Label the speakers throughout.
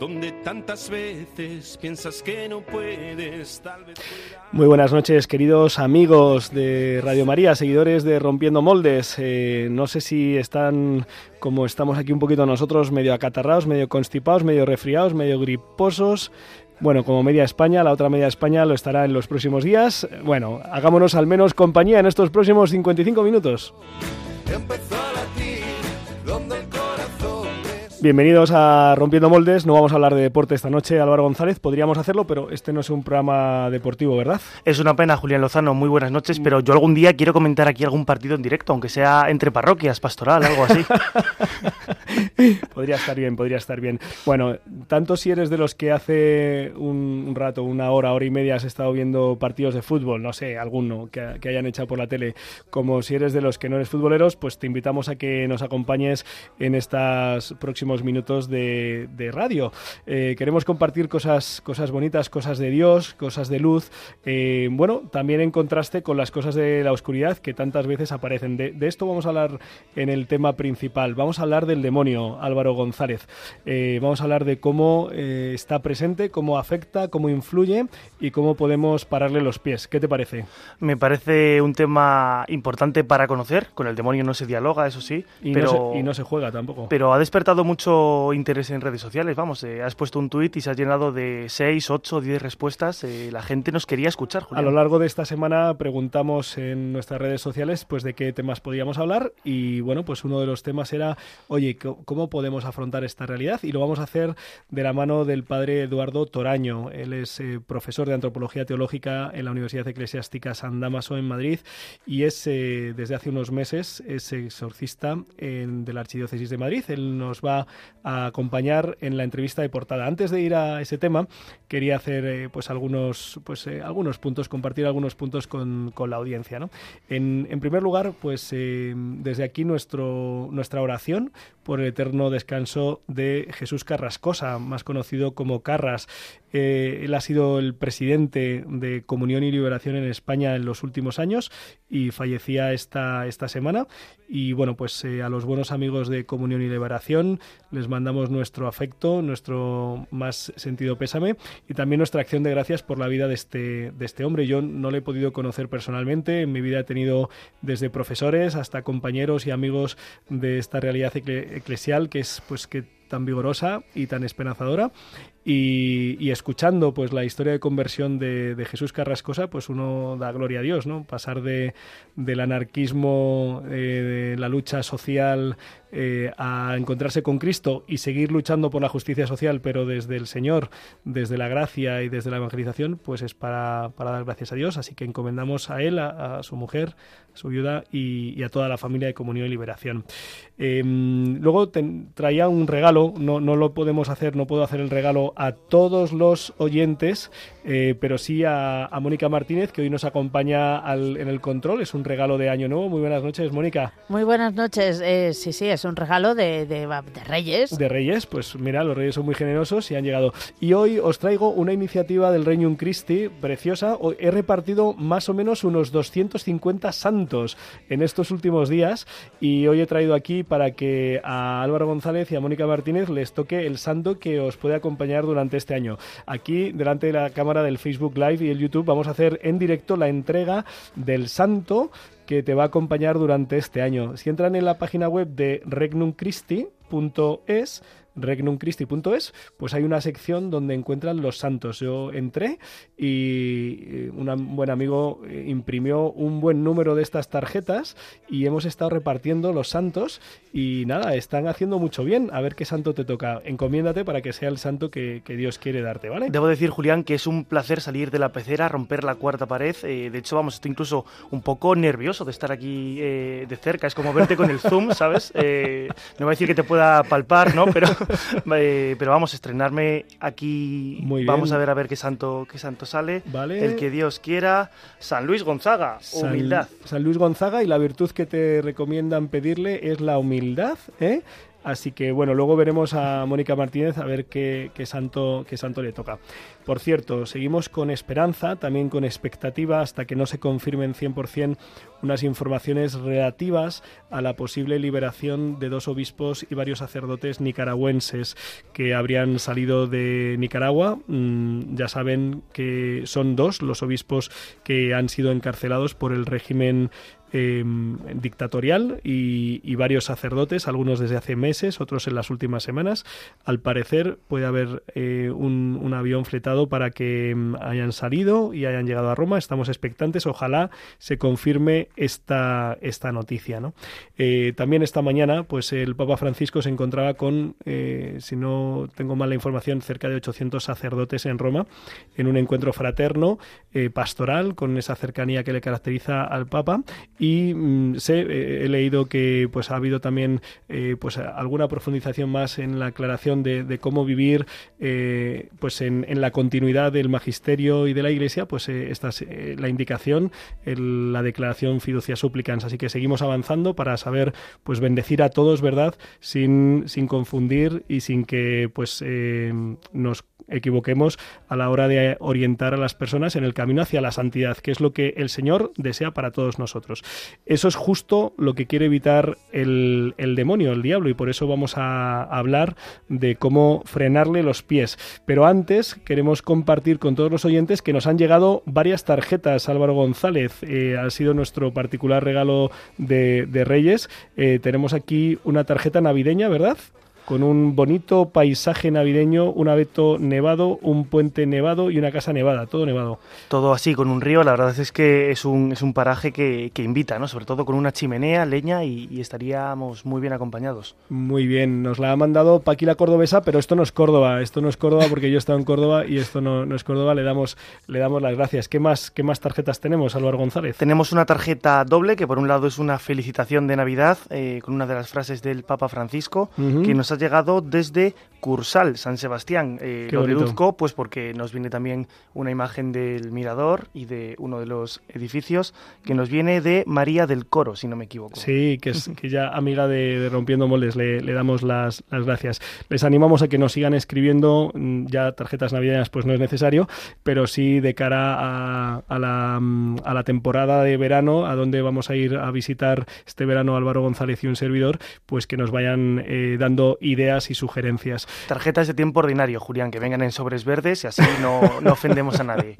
Speaker 1: donde tantas veces piensas que no puedes, tal vez
Speaker 2: Muy buenas noches, queridos amigos de Radio María, seguidores de Rompiendo Moldes. Eh, no sé si están, como estamos aquí un poquito nosotros, medio acatarrados, medio constipados, medio resfriados, medio griposos. Bueno, como media España, la otra media España lo estará en los próximos días. Bueno, hagámonos al menos compañía en estos próximos 55 minutos.
Speaker 3: Empezó
Speaker 2: Bienvenidos a Rompiendo Moldes. No vamos a hablar de deporte esta noche, Álvaro González. Podríamos hacerlo, pero este no es un programa deportivo, ¿verdad?
Speaker 4: Es una pena, Julián Lozano. Muy buenas noches, pero yo algún día quiero comentar aquí algún partido en directo, aunque sea entre parroquias, pastoral, algo así.
Speaker 2: podría estar bien, podría estar bien. Bueno, tanto si eres de los que hace un, rato, una hora, hora y media has estado viendo partidos de fútbol, no sé, alguno que, que, hayan echado por la tele, como si eres de los que no eres futboleros, pues te invitamos a que nos acompañes en estos minutos de, de radio. Eh, queremos compartir cosas, cosas bonitas, cosas de Dios, cosas de luz, eh, bueno, también en contraste con las cosas de la oscuridad que tantas veces aparecen. De, de esto vamos a hablar en el tema principal. Vamos a hablar del demonio, Álvaro González. Eh, vamos a hablar de cómo está presente, cómo afecta, cómo influye y cómo podemos pararle los pies. ¿Qué te parece?
Speaker 4: Me parece un tema importante para conocer. Con el demonio no se dialoga, eso sí.
Speaker 2: Y,
Speaker 4: pero,
Speaker 2: no, se, y no se juega tampoco.
Speaker 4: Pero ha despertado mucho interés en redes sociales. Vamos, eh, has puesto un tuit y se ha llenado de 6, 8, 10 respuestas. Eh, la gente nos quería escuchar, Julián.
Speaker 2: A lo largo de esta semana preguntamos en nuestras redes sociales pues de qué temas podíamos hablar y bueno, pues uno de los temas era, oye, ¿cómo podemos afrontar esta realidad? Y lo vamos a hacer de la mano del padre Eduardo Toraño. Él es eh, profesor de antropología teológica en la Universidad Eclesiástica San Damaso en Madrid y es desde hace unos meses es exorcista en, de la Archidiócesis de Madrid. Él nos va a acompañar en la entrevista de portada. Antes de ir a ese tema, quería hacer eh, pues algunos pues algunos puntos, compartir algunos puntos con, con la audiencia. ¿no? En, en, primer lugar, pues desde aquí nuestro, nuestra oración por el eterno descanso de Jesús Carrascosa, más conocido como Carras. Eh, él ha sido el presidente de Comunión y Liberación en España en los últimos años y fallecía esta, esta semana. Y bueno, pues eh, a los buenos amigos de Comunión y Liberación les mandamos nuestro afecto, nuestro más sentido pésame y también nuestra acción de gracias por la vida de este, de este hombre. Yo no le he podido conocer personalmente, en mi vida he tenido desde profesores hasta compañeros y amigos de esta realidad eclesial que es pues que tan vigorosa y tan esperanzadora. Y, escuchando pues la historia de conversión de, de, Jesús Carrascosa pues uno da gloria a Dios no pasar de del anarquismo eh, de la lucha social eh, a encontrarse con Cristo y seguir luchando por la justicia social pero desde el Señor desde la gracia y desde la evangelización pues es para, para dar gracias a Dios así que encomendamos a él a, su mujer a su viuda y, a toda la familia de comunión y liberación eh, luego traía un regalo no, no lo podemos hacer no puedo hacer el regalo a todos los oyentes, eh, pero sí a, a, Mónica Martínez, que hoy nos acompaña al, en el control. Es un regalo de Año Nuevo. Muy buenas noches, Mónica.
Speaker 5: Muy buenas noches. Eh, sí, sí, es un regalo de, de, Reyes.
Speaker 2: De Reyes, pues mira, los Reyes son muy generosos y han llegado. Y hoy os traigo una iniciativa del Regnum Christi preciosa. He repartido más o menos unos 250 santos en estos últimos días y hoy he traído aquí para que a Álvaro González y a Mónica Martínez les toque el santo que os puede acompañar durante este año. Aquí, delante de la cámara del Facebook Live y el YouTube, vamos a hacer en directo la entrega del santo que te va a acompañar durante este año. Si entran en la página web de regnumchristi.es, regnumchristi.es, pues hay una sección donde encuentran los santos. Yo entré y un buen amigo imprimió un buen número de estas tarjetas y hemos estado repartiendo los santos y nada, están haciendo mucho bien. A ver qué santo te toca. Encomiéndate para que sea el santo que, Dios quiere darte, ¿vale?
Speaker 4: Debo decir, Julián, que es un placer salir de la pecera, romper la cuarta pared. Eh, de hecho, vamos, estoy incluso un poco nervioso de estar aquí eh, de cerca. Es como verte con el zoom, ¿sabes? Eh, no voy a decir que te pueda palpar, ¿no? Pero, eh, pero vamos a estrenarme aquí.
Speaker 2: Muy
Speaker 4: Vamos a ver a ver qué santo, qué santo sale.
Speaker 2: Vale.
Speaker 4: El que Dios quiera. San Luis Gonzaga,
Speaker 2: San-
Speaker 4: humildad.
Speaker 2: San Luis Gonzaga y la virtud que te recomiendan pedirle es la humildad, ¿eh? Así que bueno, luego veremos a Mónica Martínez a ver qué, santo, qué santo le toca. Por cierto, seguimos con esperanza, también con expectativa, hasta que no se confirmen 100% unas informaciones relativas a la posible liberación de dos obispos y varios sacerdotes nicaragüenses que habrían salido de Nicaragua. Mm, ya saben que son dos los obispos que han sido encarcelados por el régimen eh, dictatorial y, varios sacerdotes, algunos desde hace meses, otros en las últimas semanas. Al parecer puede haber eh, un, avión fletado para que mm, hayan salido y hayan llegado a Roma. Estamos expectantes. Ojalá se confirme esta, esta noticia. ¿no? Eh, también esta mañana, pues el Papa Francisco se encontraba con, eh, si no tengo mal la información, cerca de 800 sacerdotes en Roma en un encuentro fraterno, pastoral, con esa cercanía que le caracteriza al Papa. Y mm, sé, eh, he leído que pues ha habido también eh, pues alguna profundización más en la aclaración de, cómo vivir eh, pues en, en la continuidad del magisterio y de la Iglesia, pues eh, esta es la indicación, el- la declaración fiducia supplicans. Así que seguimos avanzando para saber pues bendecir a todos, ¿verdad? Sin, sin confundir y sin que pues nos equivoquemos a la hora de orientar a las personas en el camino hacia la santidad, que es lo que el Señor desea para todos nosotros. Eso es justo lo que quiere evitar el, el demonio, el diablo, y por eso vamos a hablar de cómo frenarle los pies. Pero antes queremos compartir con todos los oyentes que nos han llegado varias tarjetas. Álvaro González eh, ha sido nuestro particular regalo de, de Reyes. Eh, tenemos aquí una tarjeta navideña, ¿verdad? Con un bonito paisaje navideño, un abeto nevado, un puente nevado y una casa nevada, todo nevado.
Speaker 4: Todo así, con un río, la verdad es que es un, es un paraje que, que invita, ¿no? Sobre todo con una chimenea, leña y, y estaríamos muy bien acompañados.
Speaker 2: Muy bien, nos la ha mandado Paquila Cordobesa, pero esto no es Córdoba, esto no es Córdoba porque yo he estado en Córdoba y esto no, no es Córdoba, le damos, le damos las gracias. ¿Qué más, ¿Qué más tarjetas tenemos, Álvaro González?
Speaker 4: Tenemos una tarjeta doble que por un lado es una felicitación de Navidad eh, con una de las frases del Papa Francisco que nos ha llegado desde Cursal, San Sebastián. Eh, lo deduzco pues porque nos viene también una imagen del mirador y de uno de los edificios que nos viene de María del Coro, si no me equivoco.
Speaker 2: Sí, que es que ya amiga de, de Rompiendo Moldes, le, le damos las, las gracias. Les animamos a que nos sigan escribiendo, mm, ya tarjetas navideñas pues no es necesario, pero sí de cara a, a la, mm, a la temporada de verano, a donde vamos a ir a visitar este verano Álvaro González y un servidor, pues que nos vayan eh, dando ideas y sugerencias.
Speaker 4: Tarjetas de tiempo ordinario, Julián, que vengan en sobres verdes y así no, no ofendemos a nadie.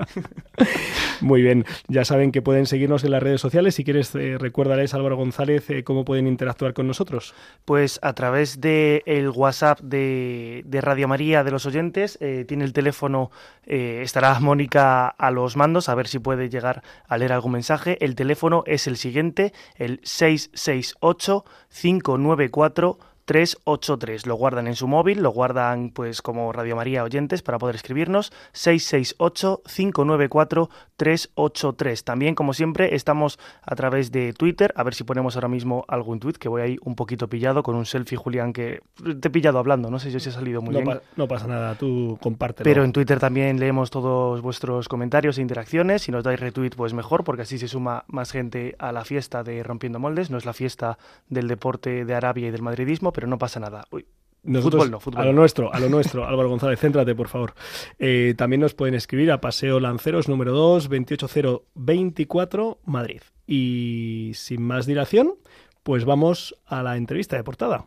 Speaker 2: Muy bien, ya saben que pueden seguirnos en las redes sociales. Si quieres, eh, recuérdales, Álvaro González, eh, cómo pueden interactuar con nosotros.
Speaker 4: Pues a través del el WhatsApp de, de Radio María de los oyentes, eh, tiene el teléfono, eh, estará Mónica a los mandos, a ver si puede llegar a leer algún mensaje. El teléfono es el siguiente, el 668 594 383. Lo guardan en su móvil, lo guardan pues como Radio María oyentes para poder escribirnos 668 594 383. También como siempre estamos a través de Twitter, a ver si ponemos ahora mismo algún tweet que voy ahí un poquito pillado con un selfie Julián que te he pillado hablando, no sé si he salido muy
Speaker 2: No,
Speaker 4: bien.
Speaker 2: pa- no pasa nada, tú compártelo.
Speaker 4: Pero en Twitter también leemos todos vuestros comentarios e interacciones. Si nos dais retweet, pues mejor, porque así se suma más gente a la fiesta de Rompiendo Moldes. No es la fiesta del deporte de Arabia y del madridismo, pero no pasa nada. Uy,
Speaker 2: Nosotros,
Speaker 4: Fútbol no, fútbol
Speaker 2: a lo nuestro, a lo nuestro. Álvaro González, céntrate, por favor. Eh, también nos pueden escribir a Paseo Lanceros número 2, 28024, Madrid. Y sin más dilación, pues vamos a la entrevista de portada.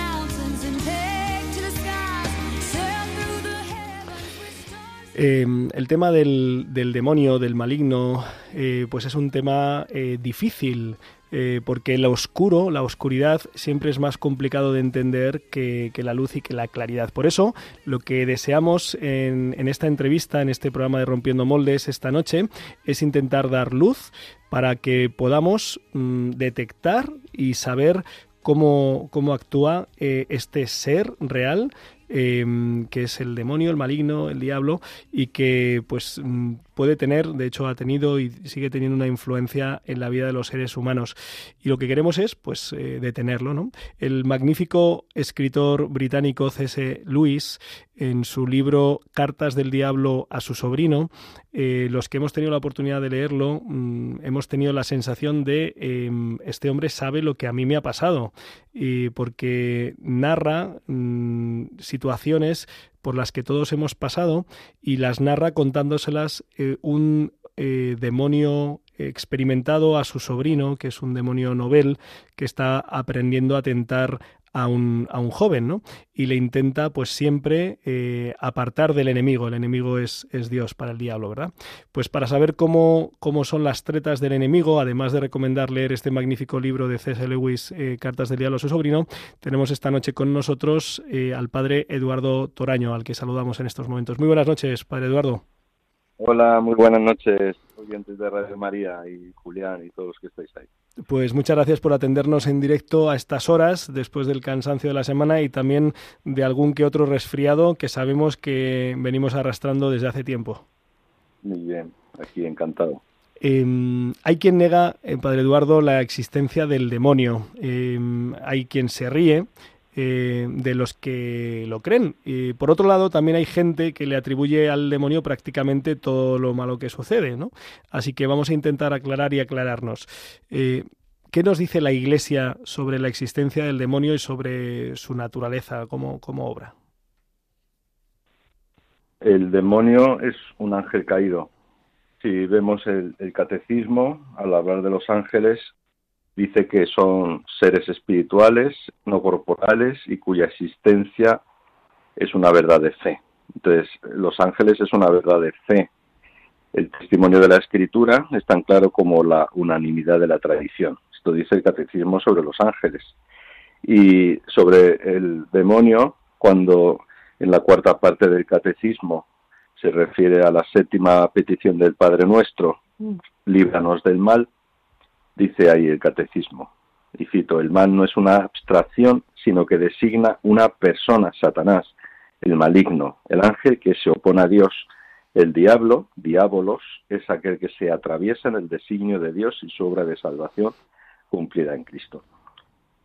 Speaker 2: Eh, el tema del, del demonio, del maligno, eh, pues es un tema eh, difícil. eh, porque lo oscuro, la oscuridad, siempre es más complicado de entender que, que la luz y que la claridad. Por eso, lo que deseamos en, en esta entrevista, en este programa de Rompiendo Moldes esta noche, es intentar dar luz para que podamos mm, detectar y saber cómo, cómo actúa este ser real eh, que es el demonio, el maligno, el diablo, y que pues mm, puede tener, de hecho ha tenido y sigue teniendo una influencia en la vida de los seres humanos. Y lo que queremos es pues eh, detenerlo, ¿no? El magnífico escritor británico C.S. Lewis, en su libro Cartas del Diablo a su sobrino, eh, los que hemos tenido la oportunidad de leerlo, mm, hemos tenido la sensación de eh, este hombre sabe lo que a mí me ha pasado, y porque narra mm, situaciones por las que todos hemos pasado y las narra contándoselas eh, un eh, demonio experimentado a su sobrino, que es un demonio novel, que está aprendiendo a tentar a un, a un joven, ¿no? Y le intenta, pues siempre, eh, apartar del enemigo. El enemigo es, es Dios para el diablo, ¿verdad? Pues para saber cómo, cómo son las tretas del enemigo, además de recomendar leer este magnífico libro de C.S. Lewis, eh, Cartas del Diablo a su sobrino, tenemos esta noche con nosotros eh, al padre Eduardo Toraño, al que saludamos en estos momentos. Muy buenas noches, padre Eduardo.
Speaker 6: Hola, muy buenas noches, oyentes de Radio María y Julián y todos los que estáis ahí.
Speaker 2: Pues muchas gracias por atendernos en directo a estas horas, después del cansancio de la semana y también de algún que otro resfriado que sabemos que venimos arrastrando desde hace tiempo.
Speaker 6: Muy bien, aquí encantado.
Speaker 2: Eh, hay quien nega, eh, Padre Eduardo, la existencia del demonio. Eh, hay quien se ríe eh, de los que lo creen. Y por otro lado, también hay gente que le atribuye al demonio prácticamente todo lo malo que sucede, ¿no? Así que vamos a intentar aclarar y aclararnos. Eh, ¿Qué nos dice la Iglesia sobre la existencia del demonio y sobre su naturaleza como, obra?
Speaker 6: El demonio es un ángel caído. Si vemos el catecismo, al hablar de los ángeles, dice que son seres espirituales, no corporales y cuya existencia es una verdad de fe. Entonces, los ángeles es una verdad de fe. El testimonio de la escritura es tan claro como la unanimidad de la tradición. Esto dice el catecismo sobre los ángeles. Y sobre el demonio, cuando en la cuarta parte del catecismo se refiere a la séptima petición del Padre Nuestro, líbranos del mal, dice ahí el catecismo, y cito, el mal no es una abstracción, sino que designa una persona, Satanás, el maligno, el ángel que se opone a Dios. El diablo, diabolos, es aquel que se atraviesa en el designio de Dios y su obra de salvación cumplida en Cristo.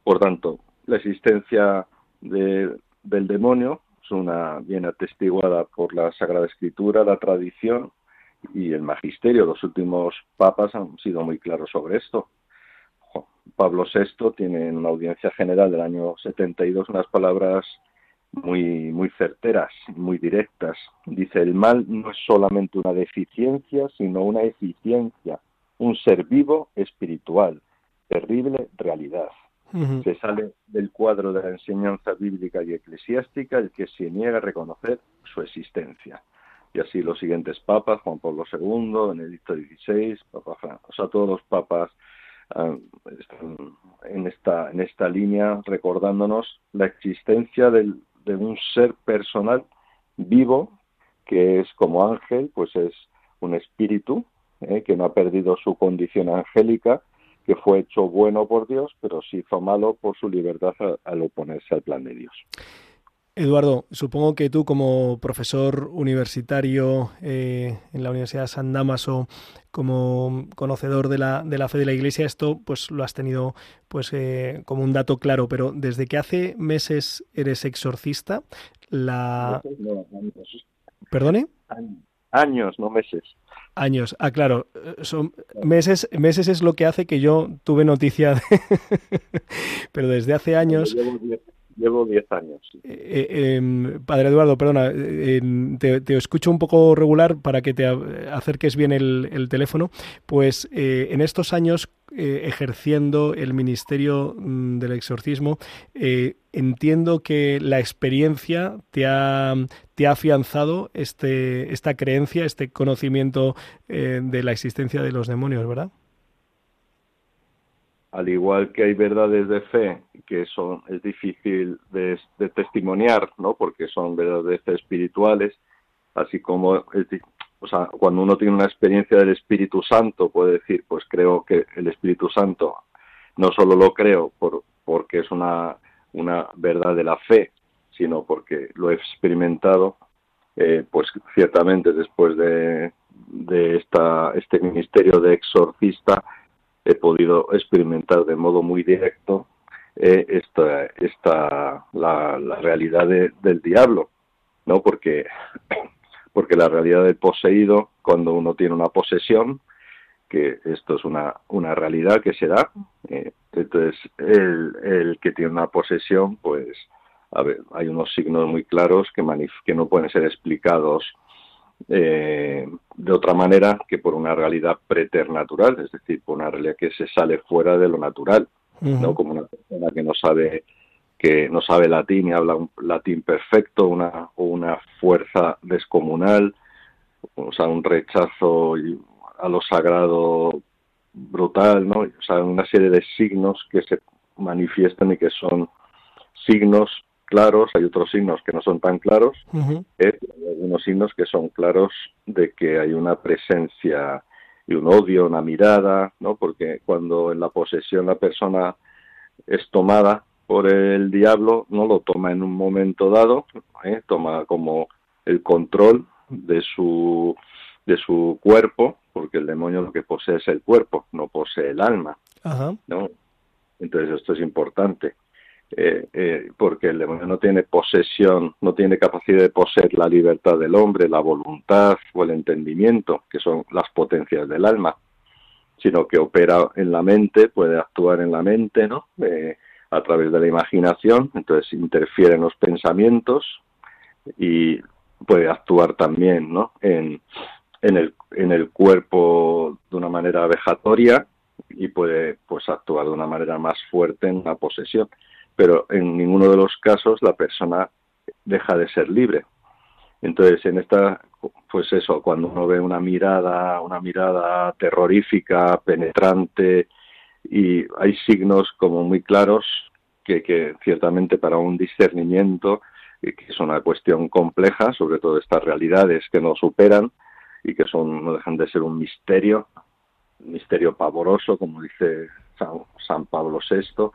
Speaker 6: Por tanto, la existencia de, del demonio es una bien atestiguada por la Sagrada Escritura, la tradición y el magisterio. Los últimos papas han sido muy claros sobre esto. Pablo VI tiene en una audiencia general del año 72 unas palabras muy, muy certeras, muy directas. Dice, el mal no es solamente una deficiencia, sino una eficiencia, un ser vivo espiritual, terrible realidad. Uh -huh. Se sale del cuadro de la enseñanza bíblica y eclesiástica el que se niega a reconocer su existencia y así los siguientes papas, Juan Pablo II, Benedicto XVI, Papa Fran, o sea, todos los papas uh, están en esta, en esta línea recordándonos la existencia del, de un ser personal vivo que es como ángel, pues es un espíritu eh, que no ha perdido su condición angélica, que fue hecho bueno por Dios, pero se hizo malo por su libertad al oponerse al plan de Dios.
Speaker 2: Eduardo, supongo que tú como profesor universitario eh, en la Universidad de San Damaso, como conocedor de la, de la fe de la Iglesia, esto pues lo has tenido pues eh, como un dato claro, pero desde que hace meses eres exorcista, la...
Speaker 6: No, años.
Speaker 2: ¿Perdone?
Speaker 6: Años, no meses.
Speaker 2: Años, ah, claro, son meses, meses es lo que hace que yo tuve noticia de... pero desde hace años...
Speaker 6: Llevo diez, llevo 10 años.
Speaker 2: Eh, em, padre Eduardo, perdona, eh, te, escucho un poco regular para que te acerques bien el, teléfono. Pues eh, en estos años ejerciendo el ministerio mm, del exorcismo, entiendo que la experiencia te ha, te ha afianzado este, esta creencia, este conocimiento de la existencia de los demonios, ¿verdad?
Speaker 6: Al igual que hay verdades de fe que son es difícil de, testimoniar, ¿no? Porque son verdades espirituales, así como o sea, cuando uno tiene una experiencia del Espíritu Santo puede decir, pues creo que el Espíritu Santo no solo lo creo por porque es una una verdad de la fe, sino porque lo he experimentado, eh, pues ciertamente después de, de esta, este ministerio de exorcista he podido experimentar de modo muy directo eh, esta, esta la, realidad del diablo, ¿no? Porque, porque la realidad del poseído, cuando uno tiene una posesión, que esto es una, una realidad que se da, eh, entonces el, el que tiene una posesión, pues, a ver, hay unos signos muy claros que, que no pueden ser explicados eh, de otra manera que por una realidad preternatural, es decir, por una realidad que se sale fuera de lo natural, no como una persona que no sabe que no sabe latín y habla un latín perfecto, una o una fuerza descomunal, o sea, un rechazo a lo sagrado brutal, ¿no? O sea, una serie de signos que se manifiestan y que son signos claros, hay otros signos que no son tan claros, eh, hay algunos signos que son claros de que hay una presencia y un odio, una mirada, ¿no? Porque cuando en la posesión la persona es tomada por el diablo, no lo toma en un momento dado, ¿eh? toma como el control de su de su cuerpo, porque el demonio lo que posee es el cuerpo, no posee el alma, ¿no? Entonces esto es importante. Eh, eh, porque el demonio no tiene posesión, no tiene capacidad de poseer la libertad del hombre, la voluntad o el entendimiento, que son las potencias del alma, sino que opera en la mente, puede actuar en la mente, ¿no? Eh, a través de la imaginación, entonces interfiere en los pensamientos y puede actuar también, ¿no? En, el cuerpo de una manera vejatoria y puede pues actuar de una manera más fuerte en la posesión pero en ninguno de los casos la persona deja de ser libre. Entonces, en esta, pues eso, cuando uno ve una mirada, una mirada terrorífica, penetrante, y hay signos como muy claros que, que ciertamente para un discernimiento, que es una cuestión compleja, sobre todo estas realidades que nos superan y que son, no dejan de ser un misterio, un misterio pavoroso, como dice San, San Pablo VI,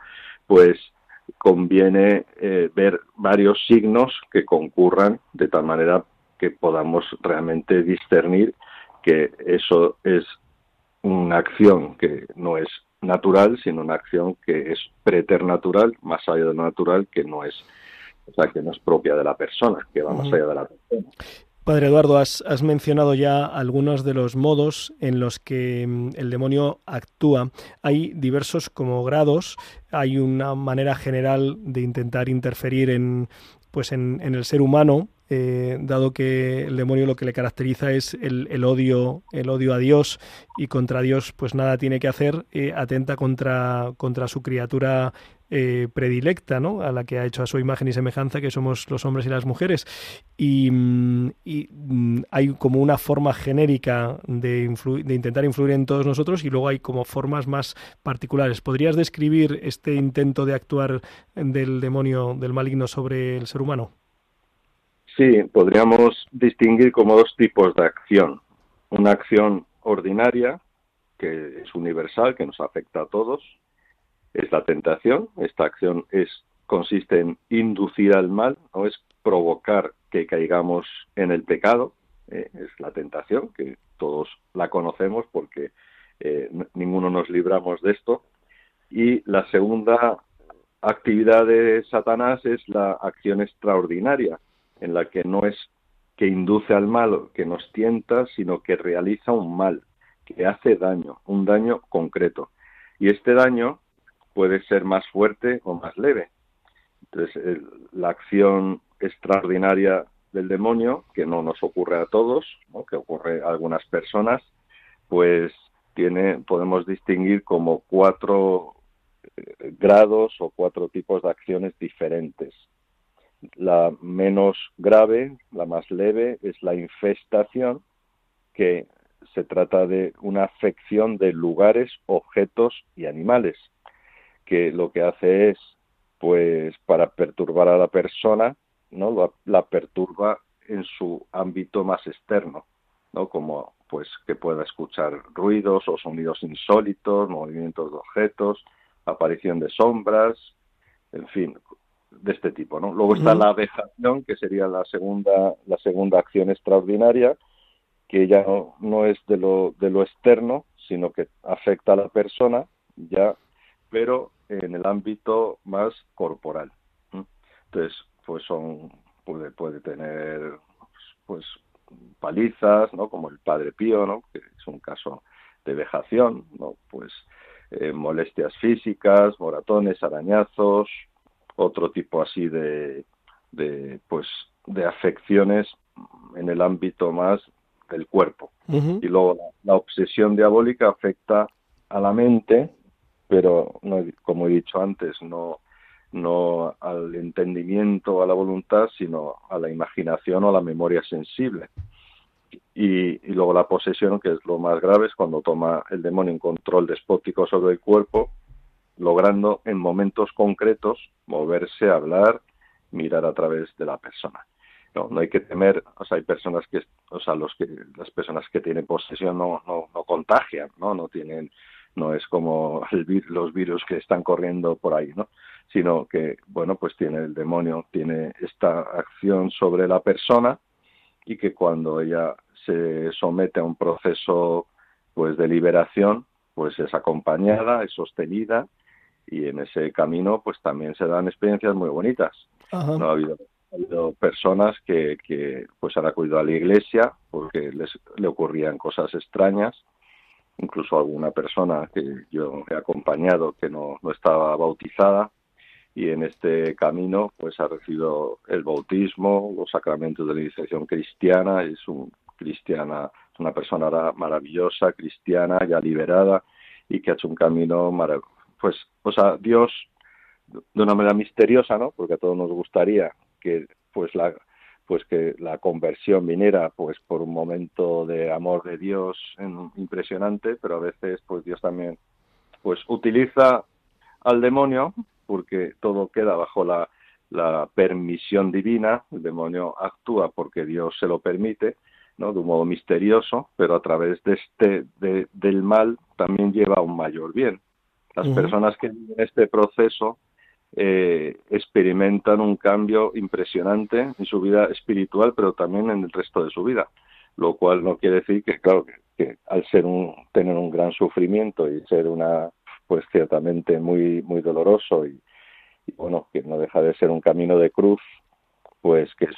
Speaker 6: pues conviene eh, ver varios signos que concurran de tal manera que podamos realmente discernir que eso es una acción que no es natural, sino una acción que es preternatural, más allá de lo natural, que no es, o sea, que no es propia de la persona, que va más allá de la persona.
Speaker 2: Padre Eduardo, has, mencionado ya algunos de los modos en los que mm, el demonio actúa. Hay diversos como grados, hay una manera general de intentar interferir en, pues en, el ser humano, eh, dado que el demonio lo que le caracteriza es el, odio, el odio a Dios y contra Dios pues nada tiene que hacer, eh, atenta contra, contra su criatura eh, predilecta, ¿no? A la que ha hecho a su imagen y semejanza, que somos los hombres y las mujeres. Y, mm, mm, hay como una forma genérica de, de, intentar influir en todos nosotros y luego hay como formas más particulares. ¿Podrías describir este intento de actuar del demonio, del maligno sobre el ser humano?
Speaker 6: Sí, podríamos distinguir como dos tipos de acción. Una acción ordinaria, que es universal, que nos afecta a todos, es la tentación. Esta acción es consiste en inducir al mal, no es provocar que caigamos en el pecado. Eh, es la tentación que todos la conocemos porque eh, ninguno nos libramos de esto. Y la segunda actividad de Satanás es la acción extraordinaria, en la que no es que induce al mal, que nos tienta, sino que realiza un mal, que hace daño, un daño concreto. Y este daño puede ser más fuerte o más leve. Entonces, la acción extraordinaria del demonio, que no nos ocurre a todos, que ocurre a algunas personas, pues tiene, podemos distinguir como cuatro eh, grados o cuatro tipos de acciones diferentes. La menos grave, la más leve, es la infestación, que se trata de una afección de lugares, objetos y animales, que lo que hace es, pues, para perturbar a la persona, ¿no? La, perturba en su ámbito más externo, ¿no? Como, pues, que pueda escuchar ruidos o sonidos insólitos, movimientos de objetos, aparición de sombras, en fin, de este tipo, ¿no? Luego está la vejación, que sería la segunda, la segunda acción extraordinaria, que ya no, no es de lo, de lo externo, sino que afecta a la persona, ya, pero en el ámbito más corporal. Entonces, pues son, puede, puede tener, pues, palizas, ¿no? Como el Padre Pío, ¿no? Que es un caso de vejación, ¿no? Pues eh, molestias físicas, moratones, arañazos, otro tipo así de, de, pues, de afecciones en el ámbito más del cuerpo. Y luego la, la obsesión diabólica afecta a la mente, pero no, como he dicho antes, no, no al entendimiento, a la voluntad, sino a la imaginación o a la memoria sensible. Y, y luego la posesión, que es lo más grave, es cuando toma el demonio un control despótico sobre el cuerpo, logrando en momentos concretos moverse, hablar, mirar a través de la persona. No, no hay que temer, o sea, hay personas que, o sea, los que, las personas que tienen posesión no, no, no contagian, ¿no? No tienen, no es como los virus que están corriendo por ahí, ¿no? Sino que, bueno, pues tiene el demonio, tiene esta acción sobre la persona y que cuando ella se somete a un proceso, pues, de liberación, pues es acompañada, es sostenida y en ese camino, pues también se dan experiencias muy bonitas.
Speaker 2: Ajá.
Speaker 6: No ha habido, ha habido personas que, que pues han acudido a la iglesia porque les le ocurrían cosas extrañas, incluso alguna persona que yo he acompañado que no, no estaba bautizada y en este camino pues ha recibido el bautismo, los sacramentos de la iniciación cristiana, es un cristiana, una persona maravillosa, cristiana, ya liberada y que ha hecho un camino maravilloso. Pues, o sea, Dios de una manera misteriosa, ¿no? Porque a todos nos gustaría que pues la pues que la conversión viniera pues por un momento de amor de Dios impresionante, pero a veces pues Dios también pues utiliza al demonio porque todo queda bajo la, la permisión divina, el demonio actúa porque Dios se lo permite, ¿no? de un modo misterioso, pero a través de este de- del mal también lleva a un mayor bien. Las personas que viven este proceso eh, experimentan un cambio impresionante en su vida espiritual, pero también en el resto de su vida, lo cual no quiere decir que, claro, que, que al ser un tener un gran sufrimiento y ser una, pues ciertamente muy muy doloroso y, y, bueno, que no deja de ser un camino de cruz, pues que es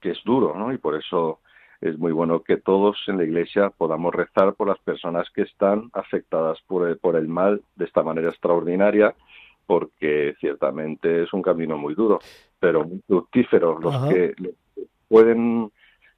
Speaker 6: que es duro, ¿no? Y por eso es muy bueno que todos en la Iglesia podamos rezar por las personas que están afectadas por el, por el mal de esta manera extraordinaria, porque ciertamente es un camino muy duro, pero muy fructífero. Los
Speaker 2: Ajá.
Speaker 6: que pueden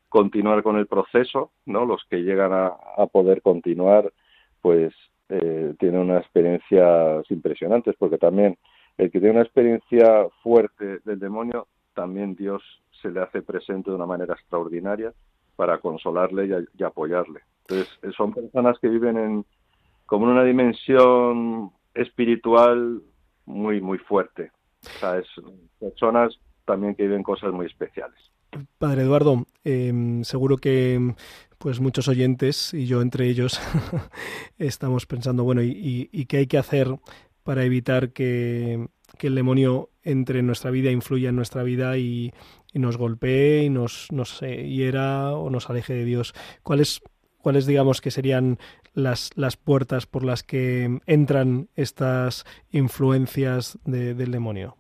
Speaker 6: continuar con el proceso, ¿no? Los que llegan a, a poder continuar, pues eh, tienen unas experiencias impresionantes, porque también el que tiene una experiencia fuerte del demonio, también Dios se le hace presente de una manera extraordinaria para consolarle y, apoyarle. Entonces, son personas que viven en como en una dimensión espiritual muy, muy fuerte. O sea, es personas también que viven cosas muy especiales.
Speaker 2: Padre Eduardo, eh, seguro que pues muchos oyentes y yo entre ellos estamos pensando, bueno, ¿y, qué hay que hacer para evitar que, el demonio entre en nuestra vida, influya en nuestra vida y, y nos golpee y nos, nos eh, hiera o nos aleje de Dios? ¿Cuáles, cuáles digamos que serían las, las puertas por las que entran estas influencias de, del demonio?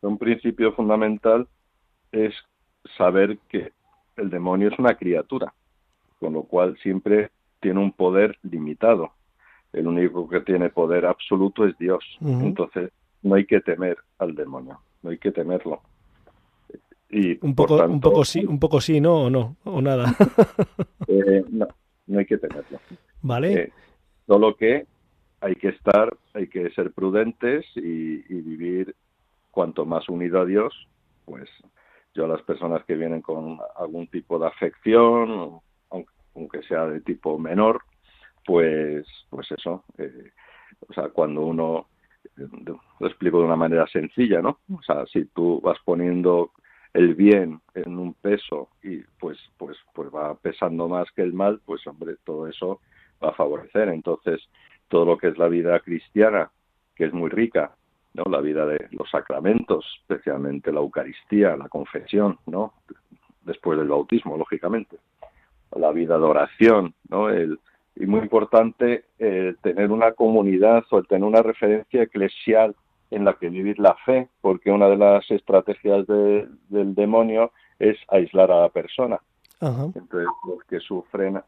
Speaker 6: Un principio fundamental es saber que el demonio es una criatura, con lo cual siempre tiene un poder limitado. El único que tiene poder absoluto es Dios. Uh -huh. Entonces, no hay que temer al demonio. no hay que temerlo. Y,
Speaker 2: Un
Speaker 6: por
Speaker 2: poco, un poco sí, un poco sí, ¿no? O no, o nada.
Speaker 6: eh, no, no hay que temerlo.
Speaker 2: ¿Vale?
Speaker 6: Eh, solo que hay que estar, hay que ser prudentes y, y vivir cuanto más unido a Dios, pues yo a las personas que vienen con algún tipo de afección, aunque, aunque sea de tipo menor, pues, pues eso, eh, o sea, cuando uno, lo explico de una manera sencilla, ¿no? O sea, si tú vas poniendo el bien en un peso y pues, pues, pues va pesando más que el mal, pues hombre, todo eso va a favorecer. Entonces, todo lo que es la vida cristiana, que es muy rica, ¿no? La vida de los sacramentos, especialmente la Eucaristía, la confesión, ¿no? Después del bautismo, lógicamente. La vida de oración, ¿no? El, y muy importante el tener una comunidad o tener una referencia eclesial en la que vivir la fe, porque una de las estrategias de- del demonio es aislar a la persona.
Speaker 2: Ajá.
Speaker 6: Entonces, los que sufren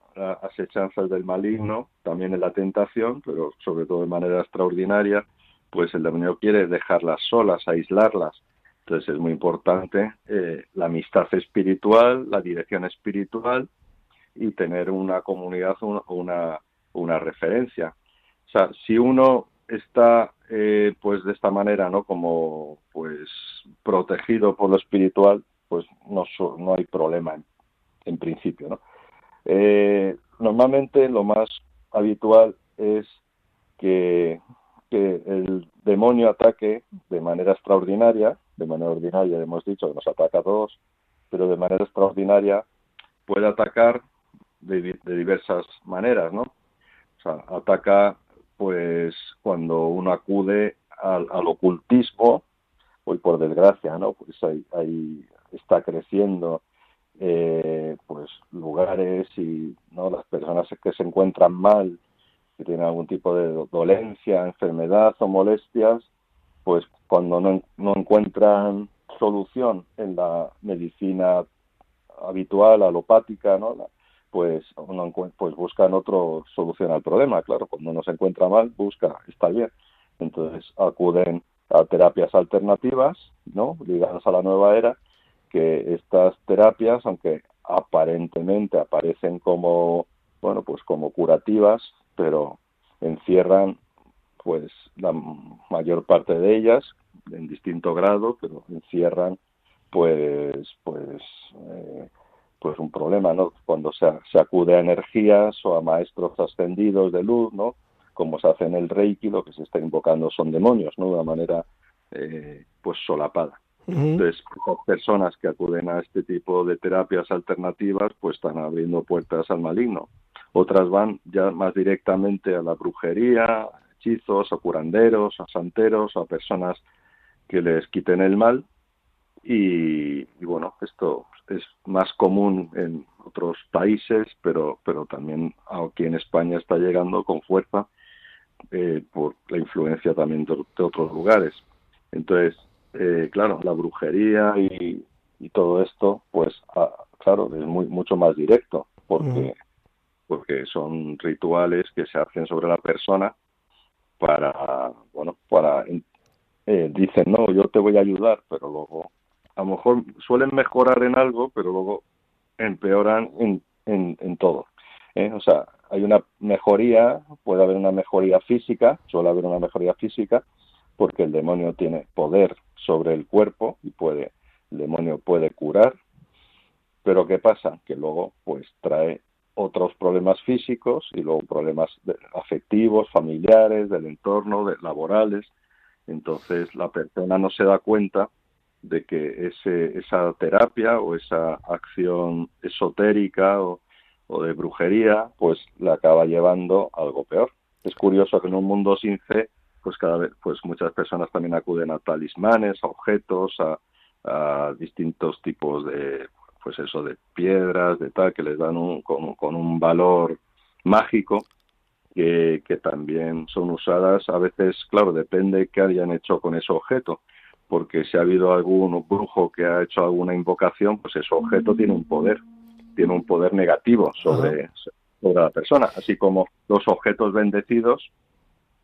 Speaker 6: asechanzas del maligno, también en la tentación, pero sobre todo de manera extraordinaria, pues el demonio quiere dejarlas solas, aislarlas. Entonces es muy importante eh, la amistad espiritual, la dirección espiritual y tener una comunidad, una, una, una referencia. O sea, si uno está eh, pues de esta manera, ¿no? Como pues protegido por lo espiritual, pues no, no hay problema en, en principio, ¿no? Eh, normalmente lo más habitual es que, que el demonio ataque de manera extraordinaria, de manera ordinaria hemos dicho que nos ataca a todos, pero de manera extraordinaria puede atacar de, de diversas maneras, ¿no? O sea, ataca pues cuando uno acude al, al ocultismo, hoy por desgracia, ¿no? Pues ahí, ahí está creciendo eh, pues lugares y no las personas que se encuentran mal, que tienen algún tipo de do- dolencia, enfermedad o molestias, pues cuando no, no encuentran solución en la medicina habitual, alopática, ¿no? La- pues uno pues buscan otra solución al problema, claro, cuando uno se encuentra mal, busca, está bien. Entonces acuden a terapias alternativas, ¿no? Ligadas a la nueva era, que estas terapias, aunque aparentemente aparecen como, bueno, pues como curativas, pero encierran pues la mayor parte de ellas en distinto grado, pero encierran pues pues eh, pues un problema, ¿no? Cuando se, se acude a energías o a maestros ascendidos de luz, ¿no? Como se hace en el Reiki, lo que se está invocando son demonios, ¿no? De una manera eh, pues solapada. Entonces, las personas que acuden a este tipo de terapias alternativas, pues están abriendo puertas al maligno. Otras van ya más directamente a la brujería, a hechizos, a curanderos, a santeros, a personas que les quiten el mal. Y, y bueno, esto es más común en otros países, pero, pero también aquí en España está llegando con fuerza eh, por la influencia también de, de otros lugares. Entonces, eh, claro, la brujería y, y todo esto, pues, ah, claro, es muy mucho más directo, porque, porque son rituales que se hacen sobre la persona para, bueno, para, eh, dicen, no, yo te voy a ayudar, pero luego, a lo mejor suelen mejorar en algo, pero luego empeoran en, en, todo. ¿eh? O sea, hay una mejoría, puede haber una mejoría física, suele haber una mejoría física, porque el demonio tiene poder sobre el cuerpo y puede, el demonio puede curar, pero ¿qué pasa? Que luego pues trae otros problemas físicos y luego problemas afectivos, familiares, del entorno, de, laborales. Entonces la persona no se da cuenta de que ese, esa terapia o esa acción esotérica o, o de brujería pues la acaba llevando a algo peor. Es curioso que en un mundo sin fe pues cada vez pues muchas personas también acuden a talismanes, a objetos, a, a distintos tipos de pues eso de piedras, de tal que les dan un, con, con un valor mágico que, que también son usadas a veces, claro, depende qué hayan hecho con ese objeto, porque si ha habido algún brujo que ha hecho alguna invocación, pues ese objeto tiene un poder, tiene un poder negativo sobre, sobre la persona, así como los objetos bendecidos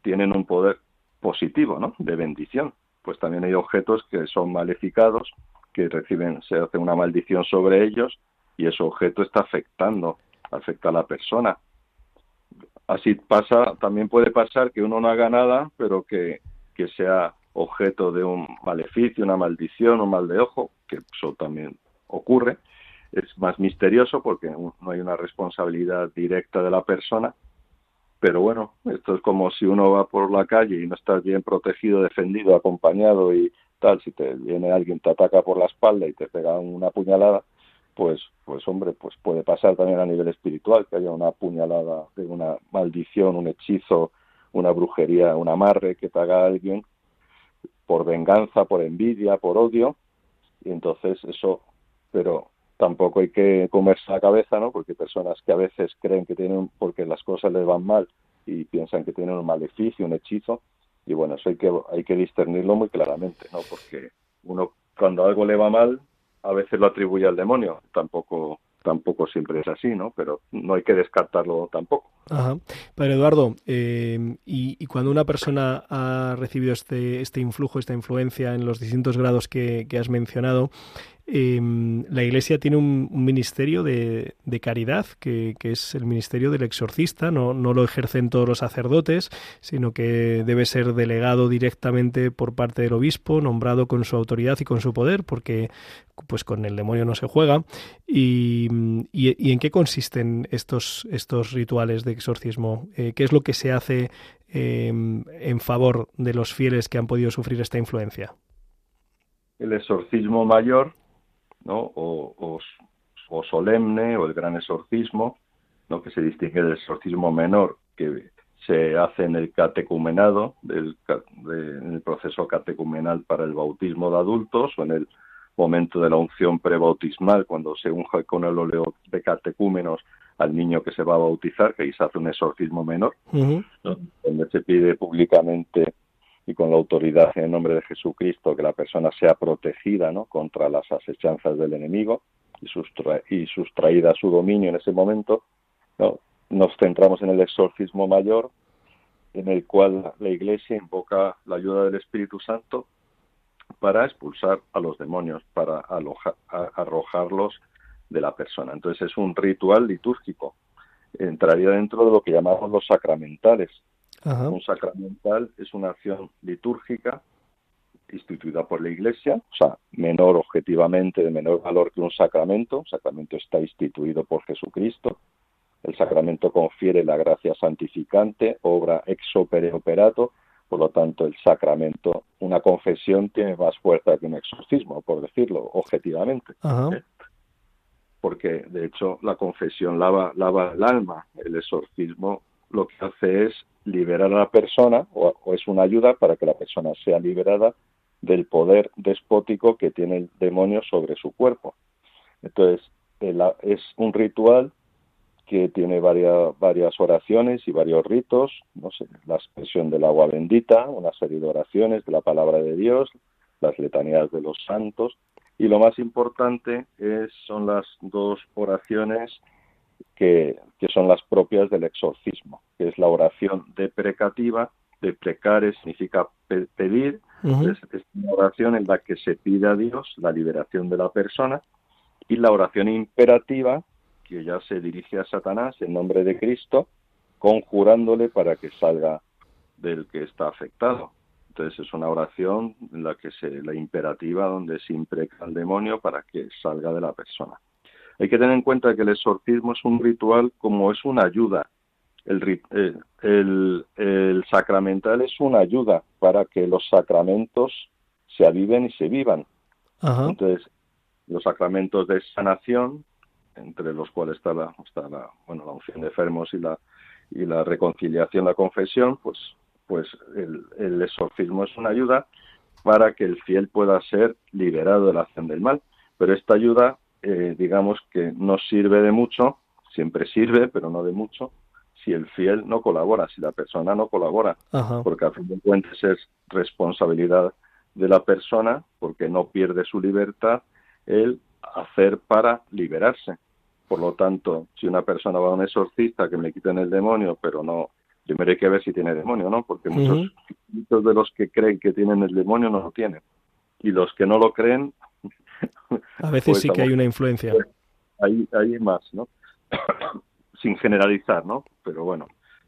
Speaker 6: tienen un poder positivo, ¿no? De bendición. pues también hay objetos que son maleficados, que reciben, se hace una maldición sobre ellos y ese objeto está afectando, afecta a la persona. Así pasa, también puede pasar que uno no haga nada, pero que, que sea objeto de un maleficio, una maldición, un mal de ojo, que eso también ocurre. Es más misterioso porque no hay una responsabilidad directa de la persona, pero bueno, esto es como si uno va por la calle y no estás bien protegido, defendido, acompañado y tal, si te viene alguien, te ataca por la espalda y te pega una puñalada, pues, pues hombre, pues puede pasar también a nivel espiritual, que haya una puñalada de una maldición, un hechizo, una brujería, un amarre que te haga alguien por venganza, por envidia, por odio, y entonces eso, pero tampoco hay que comerse la cabeza, ¿no? Porque personas que a veces creen que tienen, porque las cosas les van mal y piensan que tienen un maleficio, un hechizo, y bueno, eso hay que, hay que discernirlo muy claramente, ¿no? Porque uno, cuando algo le va mal, a veces lo atribuye al demonio, tampoco tampoco siempre es así, ¿no? Pero no hay que descartarlo tampoco.
Speaker 2: Ajá. Padre Eduardo, eh, y, y, cuando una persona ha recibido este, este influjo, esta influencia en los distintos grados que, que has mencionado, eh, la Iglesia tiene un, ministerio de, de caridad, que, que, es el ministerio del exorcista, no, no, lo ejercen todos los sacerdotes, sino que debe ser delegado directamente por parte del obispo, nombrado con su autoridad y con su poder, porque pues con el demonio no se juega. ¿Y, y, en qué consisten estos, estos rituales de exorcismo? Eh, ¿Qué es lo que se hace eh, en favor de los fieles que han podido sufrir esta influencia?
Speaker 6: El exorcismo mayor ¿no? O, o, o, solemne o el gran exorcismo, ¿no? que se distingue del exorcismo menor que se hace en el catecumenado, del, de, en el proceso catecumenal para el bautismo de adultos o en el momento de la unción prebautismal, cuando se unge con el óleo de catecúmenos al niño que se va a bautizar, que ahí se hace un exorcismo menor, uh -huh. ¿no? donde se pide públicamente y con la autoridad en el nombre de Jesucristo que la persona sea protegida ¿no? contra las asechanzas del enemigo y, sustra y sustraída a su dominio en ese momento, ¿no? nos centramos en el exorcismo mayor, en el cual la Iglesia invoca la ayuda del Espíritu Santo para expulsar a los demonios, para aloja, arrojarlos de la persona. Entonces es un ritual litúrgico. Entraría dentro de lo que llamamos los sacramentales, Ajá. Un sacramental es una acción litúrgica instituida por la Iglesia, o sea, menor objetivamente, de menor valor que un sacramento. Un sacramento está instituido por Jesucristo. El sacramento confiere la gracia santificante, obra ex opere operato. Por lo tanto, el sacramento, una confesión tiene más fuerza que un exorcismo, por decirlo objetivamente.
Speaker 2: Ajá.
Speaker 6: Porque, de hecho, la confesión lava, lava el alma. El exorcismo lo que hace es liberar a la persona o, es una ayuda para que la persona sea liberada del poder despótico que tiene el demonio sobre su cuerpo. Entonces, es un ritual que tiene varias, varias oraciones y varios ritos, no sé, la expresión del agua bendita, una serie de oraciones de la palabra de Dios, las letanías de los santos, y lo más importante es, son las dos oraciones que, que, son las propias del exorcismo, que es la oración deprecativa, deprecare significa pe pedir, uh -huh. es, es, una oración en la que se pide a Dios la liberación de la persona, y la oración imperativa, que ya se dirige a Satanás en nombre de Cristo, conjurándole para que salga del que está afectado. Entonces es una oración en la que se, la imperativa, donde se impreca al demonio para que salga de la persona. Hay que tener en cuenta que el exorcismo es un ritual como es una ayuda. El, el, el, el, sacramental es una ayuda para que los sacramentos se aviven y se vivan.
Speaker 2: Ajá.
Speaker 6: Entonces, los sacramentos de sanación, entre los cuales está la, está la, bueno, la unción de enfermos y la, y la reconciliación, la confesión, pues, pues el, el exorcismo es una ayuda para que el fiel pueda ser liberado de la acción del mal. Pero esta ayuda eh, digamos que no sirve de mucho, siempre sirve, pero no de mucho, si el fiel no colabora, si la persona no colabora,
Speaker 2: Ajá.
Speaker 6: porque a fin de cuentas es responsabilidad de la persona, porque no pierde su libertad, el hacer para liberarse. Por lo tanto, si una persona va a un exorcista que me le quiten el demonio, pero no, primero hay que ver si tiene demonio, ¿no? Porque muchos, muchos de los que creen que tienen el demonio no lo tienen. Y los que no lo creen...
Speaker 2: A veces
Speaker 6: pues
Speaker 2: sí que hay una influencia.
Speaker 6: Hay, hay más, ¿no? Sin generalizar, ¿no? Pero bueno,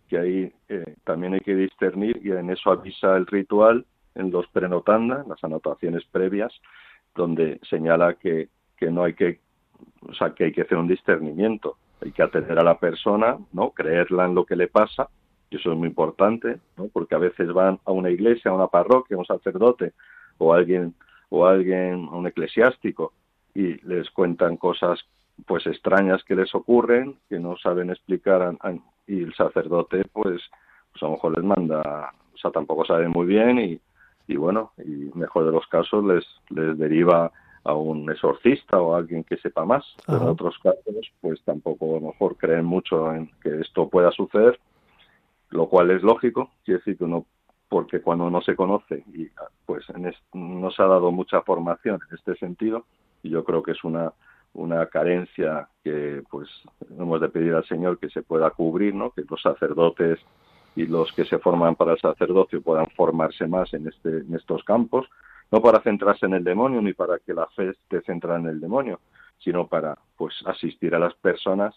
Speaker 6: que ahí eh, también hay que discernir y en eso avisa el ritual en los prenotanda, las anotaciones previas, donde señala que, que no hay que, o sea, que hay que hacer un discernimiento, hay que atender a la persona, ¿no? Creerla en lo que le pasa, y eso es muy importante, ¿no? Porque a veces van a una iglesia, a una parroquia, a un sacerdote o alguien o alguien, un eclesiástico y les cuentan cosas pues extrañas que les ocurren, que no saben explicar y el sacerdote pues, pues a lo mejor les manda, o sea, tampoco sabe muy bien y, y bueno, y mejor de los casos les, les deriva a un exorcista o a alguien que sepa más. Pero en otros casos, pues tampoco a lo mejor creen mucho en que esto pueda suceder, lo cual es lógico, quiere decir que uno, porque cuando no se conoce y pues en no se ha dado mucha formación en este sentido, y yo creo que es una una carencia que pues hemos de pedir al Señor que se pueda cubrir, ¿no? Que los sacerdotes y los que se forman para el sacerdocio puedan formarse más en este en estos campos, no para centrarse en el demonio ni para que la fe esté centrada en el demonio, sino para pues asistir a las personas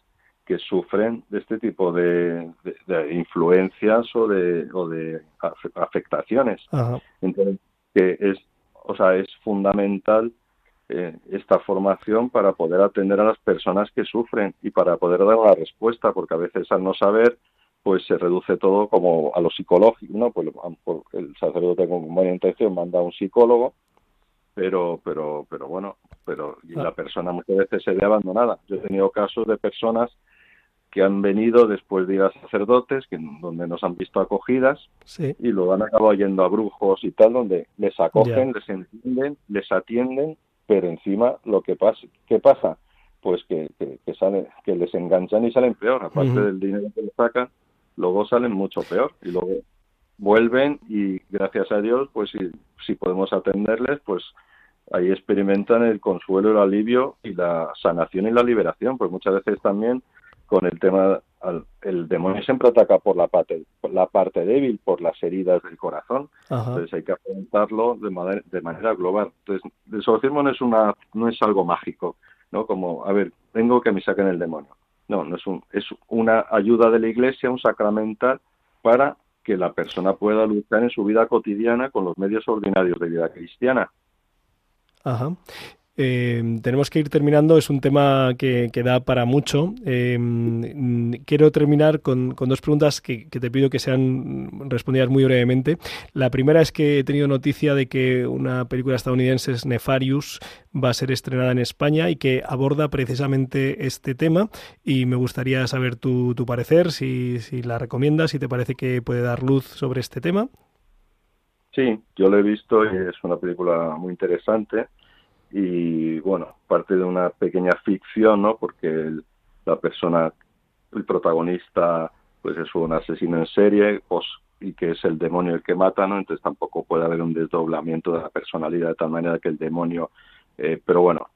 Speaker 6: que sufren de este tipo de, de, influencias o de, o de afectaciones. Entonces, que es, o sea, es fundamental eh, esta formación para poder atender a las personas que sufren y para poder dar una respuesta, porque a veces al no saber, pues se reduce todo como a lo psicológico, ¿no? Pues el sacerdote con buena intención manda a un psicólogo, pero, pero, pero bueno, pero y la persona muchas veces se ve abandonada. Yo he tenido casos de personas que han venido después de ir a sacerdotes, que, donde nos han visto acogidas, y lo han acabado yendo a brujos y tal, donde les acogen, les entienden, les atienden pero encima lo que pasa, ¿qué pasa? Pues que, que, sale, que les enganchan y salen peor, aparte del dinero que les sacan, luego salen mucho peor. Y luego vuelven y gracias a Dios, pues si, si podemos atenderles, pues ahí experimentan el consuelo, el alivio y la sanación y la liberación, pues muchas veces también con el tema, el demonio siempre ataca por la parte, por la parte débil, por las heridas del corazón. Entonces hay que afrontarlo de manera, de manera global. Entonces, el exorcismo no es, una, no es algo mágico, ¿no? Como, a ver, tengo que me saquen el demonio. No, no es, un, es una ayuda de la iglesia, un sacramental para que la persona pueda luchar en su vida cotidiana con los medios ordinarios de vida cristiana.
Speaker 2: Ajá. Eh, tenemos que ir terminando, es un tema que, da para mucho. Eh, quiero terminar con, dos preguntas que, te pido que sean respondidas muy brevemente. La primera es que he tenido noticia de que una película estadounidense, Nefarius, va a ser estrenada en España y que aborda precisamente este tema y me gustaría saber tu, tu parecer, si, si la recomiendas, si te parece que puede dar luz sobre este tema.
Speaker 6: Sí, yo lo he visto y es una película muy interesante y bueno, parte de una pequeña ficción, ¿no? Porque la persona, el protagonista, pues es un asesino en serie pues, y que es el demonio el que mata, ¿no? Entonces tampoco puede haber un desdoblamiento de la personalidad de tal manera que el demonio, eh, pero bueno,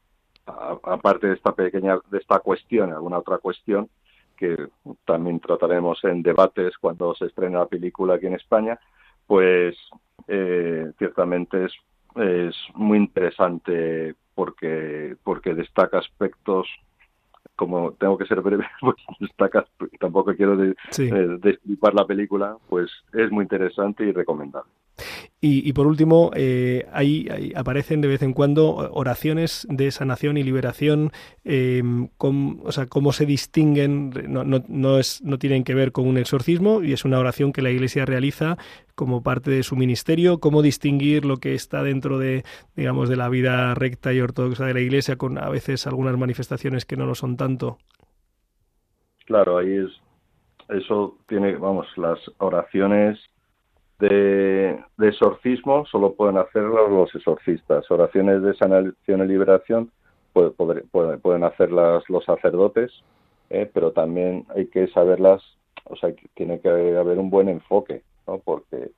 Speaker 6: aparte de esta pequeña, de esta cuestión, alguna otra cuestión que también trataremos en debates cuando se estrene la película aquí en España, pues eh, ciertamente es es muy interesante porque, porque destaca aspectos como tengo que ser breve, pues destaca, tampoco quiero de, eh, la película, pues es muy interesante y recomendable.
Speaker 2: Y, por último, eh, ahí, aparecen de vez en cuando oraciones de sanación y liberación, eh, o sea, cómo se distinguen, no, no, no, es, no tienen que ver con un exorcismo y es una oración que la Iglesia realiza como parte de su ministerio, cómo distinguir lo que está dentro de, digamos, de la vida recta y ortodoxa de la Iglesia con a veces algunas manifestaciones que no lo son tanto.
Speaker 6: Claro, ahí es, eso tiene, vamos, las oraciones de, exorcismo solo pueden hacerlo los exorcistas. Oraciones de sanación y liberación pueden hacerlas los sacerdotes, eh, pero también hay que saberlas, o sea, tiene que haber un buen enfoque, ¿no? Porque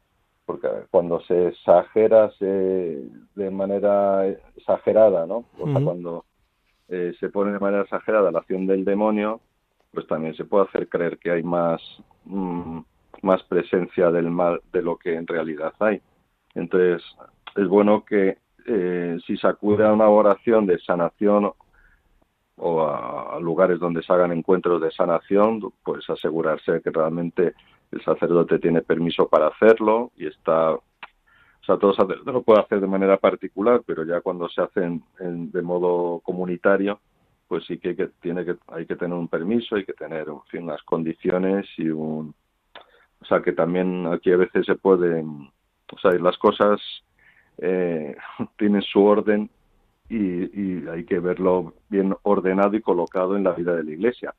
Speaker 6: porque cuando se exagera se, de manera exagerada, ¿no? O sea, cuando eh, se pone de manera exagerada la acción del demonio, pues también se puede hacer creer que hay más mm, más presencia del mal de lo que en realidad hay. Entonces, es bueno que eh, si se acude a una oración de sanación o a, lugares donde se hagan encuentros de sanación, pues asegurarse que realmente el sacerdote tiene permiso para hacerlo y está, o sea, todo sacerdote lo puede hacer de manera particular, pero ya cuando se hacen en, de modo comunitario, pues sí que, que, tiene que hay que tener un permiso, hay que tener en unas condiciones y un, o sea, que también aquí a veces se pueden, o sea, las cosas eh, tienen su orden y, hay que verlo bien ordenado y colocado en la vida de la iglesia.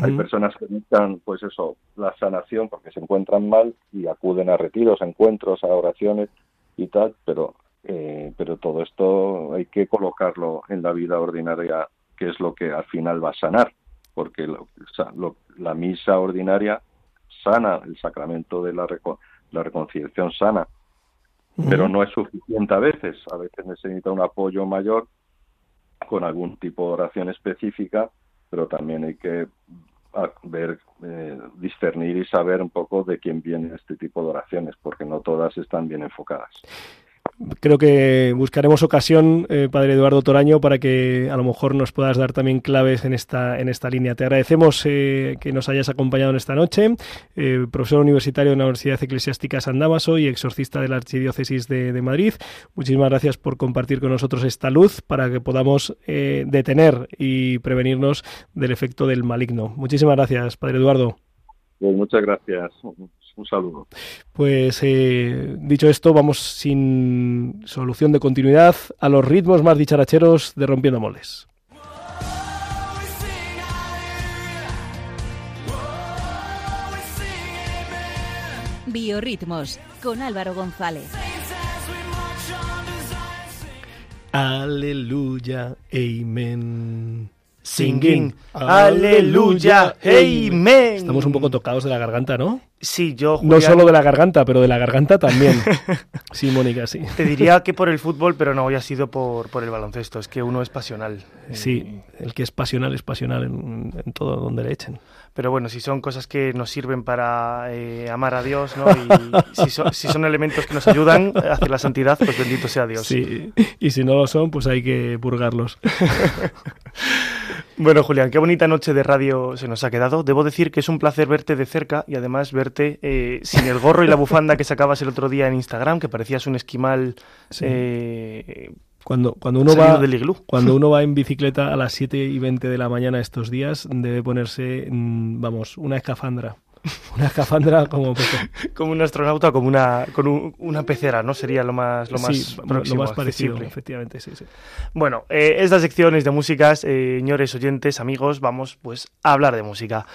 Speaker 6: Hay personas que necesitan, pues eso, la sanación porque se encuentran mal y acuden a retiros, a encuentros, a oraciones y tal, pero, eh, pero todo esto hay que colocarlo en la vida ordinaria, que es lo que al final va a sanar, porque la misa ordinaria sana, el sacramento de la, la reconciliación sana, pero no es suficiente a veces. A veces necesita un apoyo mayor con algún tipo de oración específica, pero también hay que ah, ver, eh, discernir y saber un poco de quién viene este tipo de oraciones, porque no todas están bien enfocadas
Speaker 2: creo que buscaremos ocasión, eh, Padre Eduardo Toraño, para que a lo mejor nos puedas dar también claves en esta, en esta línea. Te agradecemos eh, que nos hayas acompañado en esta noche, eh, profesor universitario de la Universidad Eclesiástica San Damaso y exorcista de la Archidiócesis de, Madrid. Muchísimas gracias por compartir con nosotros esta luz para que podamos detener y prevenirnos del efecto del maligno. Muchísimas gracias, Padre Eduardo.
Speaker 6: Pues muchas gracias un saludo.
Speaker 2: Pues eh, dicho esto, vamos sin solución de continuidad a los ritmos más dicharacheros de Rompiendo Moles.
Speaker 7: Biorritmos con Álvaro González.
Speaker 2: Aleluya, amén.
Speaker 4: Singing, aleluya, amen.
Speaker 2: Estamos un poco tocados de la garganta, ¿no?
Speaker 4: Sí, yo.
Speaker 2: No solo de la garganta, pero de la garganta también. sí, Mónica, sí.
Speaker 4: Te diría que por el fútbol, pero no, hoy ha sido por, por el baloncesto. Es que uno es pasional.
Speaker 2: Sí, el que es pasional es pasional en, en todo donde le echen.
Speaker 4: Pero bueno, si son cosas que nos sirven para eh, amar a Dios, ¿no? Y si, si, son elementos que nos ayudan a hacer la santidad, pues bendito sea Dios.
Speaker 2: Sí, y si no lo son, pues hay que purgarlos.
Speaker 4: bueno, Julián, qué bonita noche de radio se nos ha quedado. Debo decir que es un placer verte de cerca y además verte eh, sin el gorro y la bufanda que sacabas el otro día en Instagram, que parecías un esquimal... Eh,
Speaker 2: cuando, cuando, uno va, cuando uno va en bicicleta a las 7 y 20 de la mañana estos días, debe ponerse, mm, vamos, una escafandra. Una escafandra como
Speaker 4: como un astronauta, como una con una pecera, ¿no? Sería lo más lo más
Speaker 2: lo más parecido, efectivamente, sí, sí.
Speaker 4: Bueno, eh, estas secciones de músicas, eh, señores oyentes, amigos, vamos pues a hablar de música.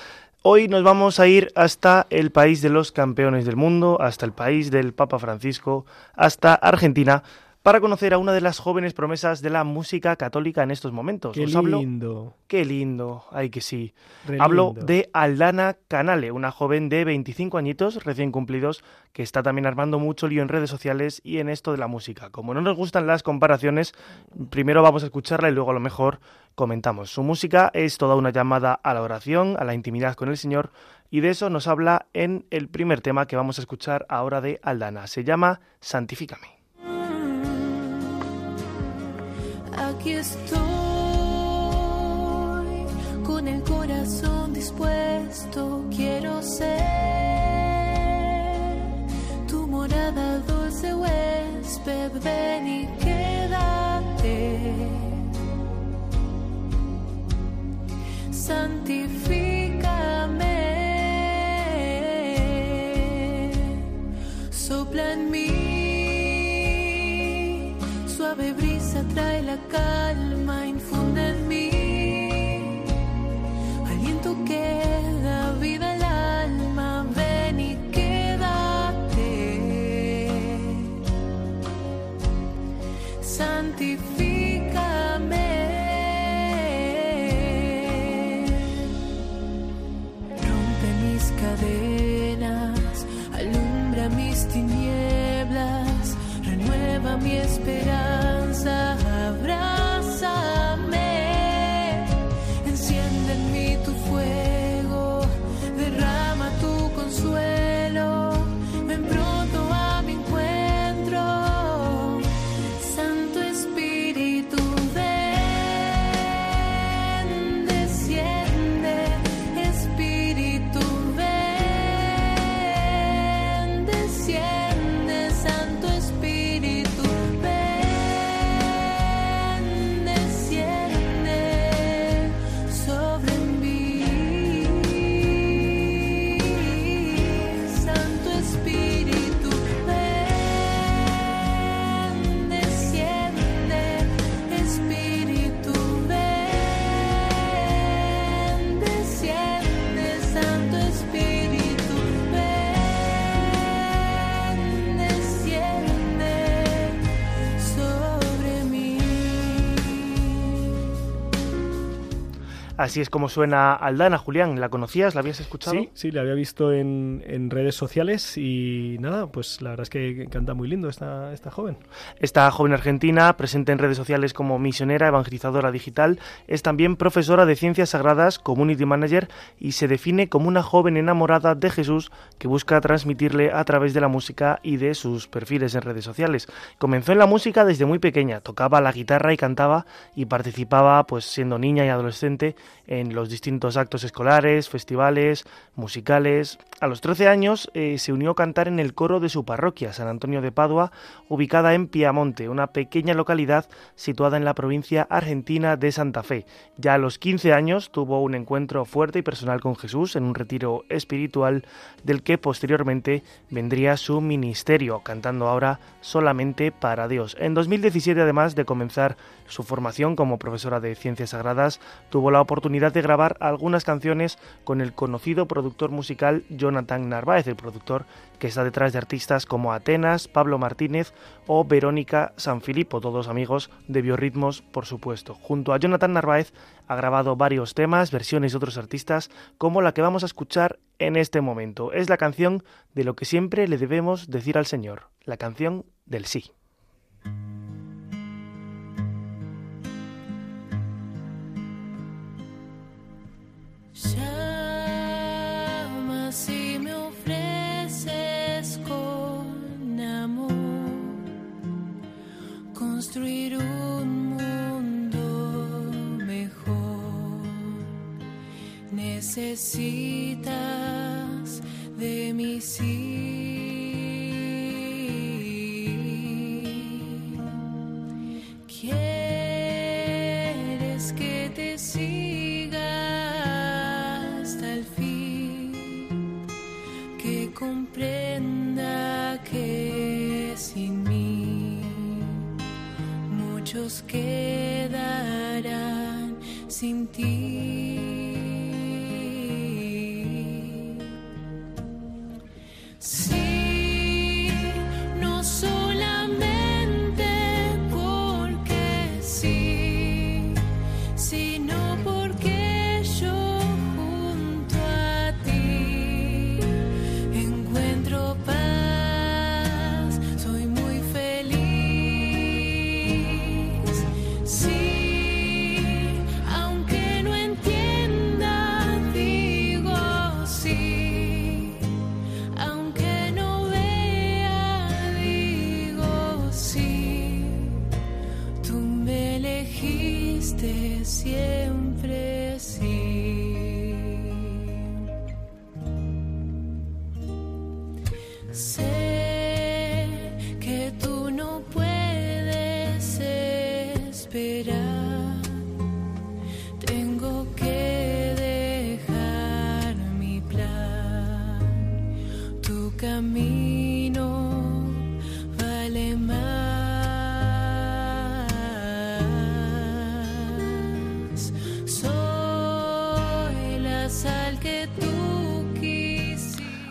Speaker 4: Hoy nos vamos a ir hasta el país de los campeones del mundo, hasta el país del Papa Francisco, hasta Argentina para conocer a una de las jóvenes promesas de la música católica en estos momentos.
Speaker 2: Qué lindo.
Speaker 4: Qué lindo, ay que sí. hablo de Aldana Canale, una joven de 25 añitos recién cumplidos que está también armando mucho lío en redes sociales y en esto de la música. Como no nos gustan las comparaciones, primero vamos a escucharla y luego a lo mejor comentamos. Su música es toda una llamada a la oración, a la intimidad con el Señor y de eso nos habla en el primer tema que vamos a escuchar ahora de Aldana. Se llama Santifícame.
Speaker 8: Aquí estoy con el corazón dispuesto, quiero ser tu morada dulce huésped, ven y quédate. Santifícame, calma infinita.
Speaker 4: Así es como suena Aldana, Julián. ¿La conocías? ¿La habías escuchado?
Speaker 2: Sí, sí, la había visto en, en redes sociales y nada, pues la verdad es que canta muy lindo esta, esta joven.
Speaker 4: Esta joven argentina, presente en redes sociales como misionera, evangelizadora digital, es también profesora de ciencias sagradas, community manager y se define como una joven enamorada de Jesús que busca transmitirle a través de la música y de sus perfiles en redes sociales. Comenzó en la música desde muy pequeña, tocaba la guitarra y cantaba y participaba, pues siendo niña y adolescente, en los distintos actos escolares, festivales, musicales. A los 13 años eh, se unió a cantar en el coro de su parroquia, San Antonio de Padua, ubicada en Piamonte, una pequeña localidad situada en la provincia argentina de Santa Fe. Ya a los 15 años tuvo un encuentro fuerte y personal con Jesús en un retiro espiritual del que posteriormente vendría su ministerio, cantando ahora solamente para Dios. En 2017, además de comenzar su formación como profesora de ciencias sagradas, tuvo la oportunidad de grabar algunas canciones con el conocido productor musical Jonathan Narváez, el productor que está detrás de artistas como Atenas, Pablo Martínez o Verónica Sanfilippo, todos amigos de Biorritmos, por supuesto. Junto a Jonathan Narváez ha grabado varios temas, versiones de otros artistas, como la que vamos a escuchar en este momento. Es la canción de lo que siempre le debemos decir al Señor, la canción del sí.
Speaker 8: Llama si me ofreces con amor construir un mundo mejor. Necesitas de mi sí.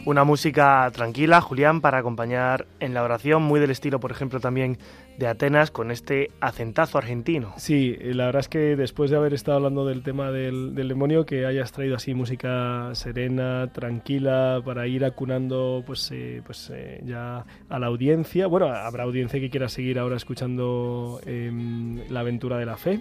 Speaker 4: Una música tranquila, Julián, para acompañar en la oración, muy del estilo, por ejemplo, también de Atenas, con este acentazo argentino.
Speaker 2: Sí, eh, la verdad es que después de haber estado hablando del tema del, del demonio, que hayas traído así música serena, tranquila, para ir acunando pues, eh, pues eh, ya a la audiencia. Bueno, habrá audiencia que quiera seguir ahora escuchando em, la aventura de la fe.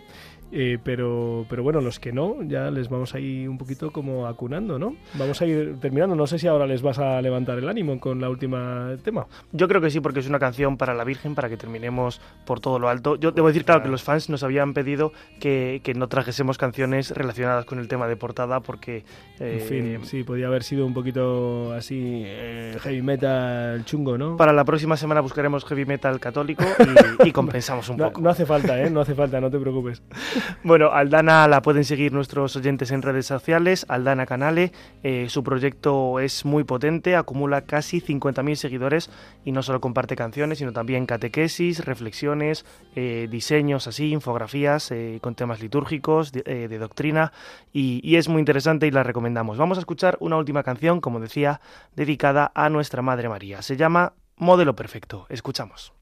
Speaker 2: Eh, pero, pero bueno, los que no, ya les vamos a ir un poquito como acunando, ¿no? Vamos a ir terminando. No sé si ahora les vas a levantar el ánimo con la última tema.
Speaker 4: Yo creo que sí, porque es una canción para la Virgen, para que terminemos por todo lo alto. Yo debo decir, claro, que los fans nos habían pedido que, que no trajésemos canciones relacionadas con el tema de portada, porque...
Speaker 2: En
Speaker 4: eh,
Speaker 2: fin, sí, podía haber sido un poquito así eh, heavy metal chungo, ¿no?
Speaker 4: Para la próxima semana buscaremos heavy metal católico y, y compensamos un
Speaker 2: No,
Speaker 4: poco.
Speaker 2: no hace falta, ¿eh? No hace falta, no te preocupes.
Speaker 4: Bueno, Aldana la pueden seguir nuestros oyentes en redes sociales, Aldana Canale. eh, su proyecto es muy potente, acumula casi 50.000 seguidores y no solo comparte canciones, sino también catequesis, reflexiones, eh, diseños así, infografías eh, con temas litúrgicos, de, doctrina y es muy interesante y la recomendamos. Vamos a escuchar una última canción, como decía, dedicada a nuestra Madre María. Se llama Modelo Perfecto. Escuchamos.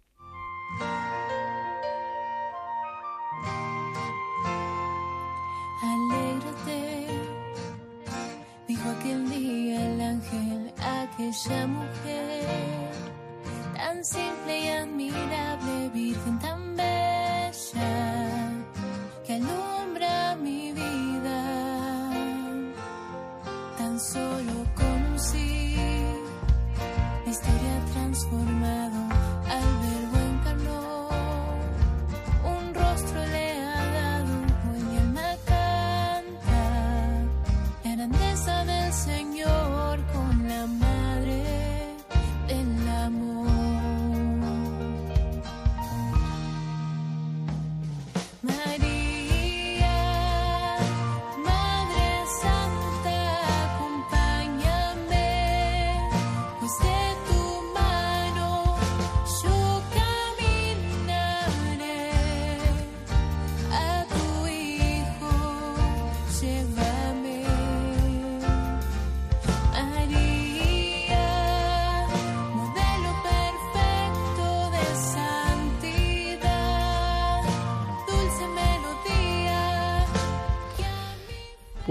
Speaker 8: Aquella mujer tan simple y admirable, virgen tan bella que alumbra mi vida. Tan solo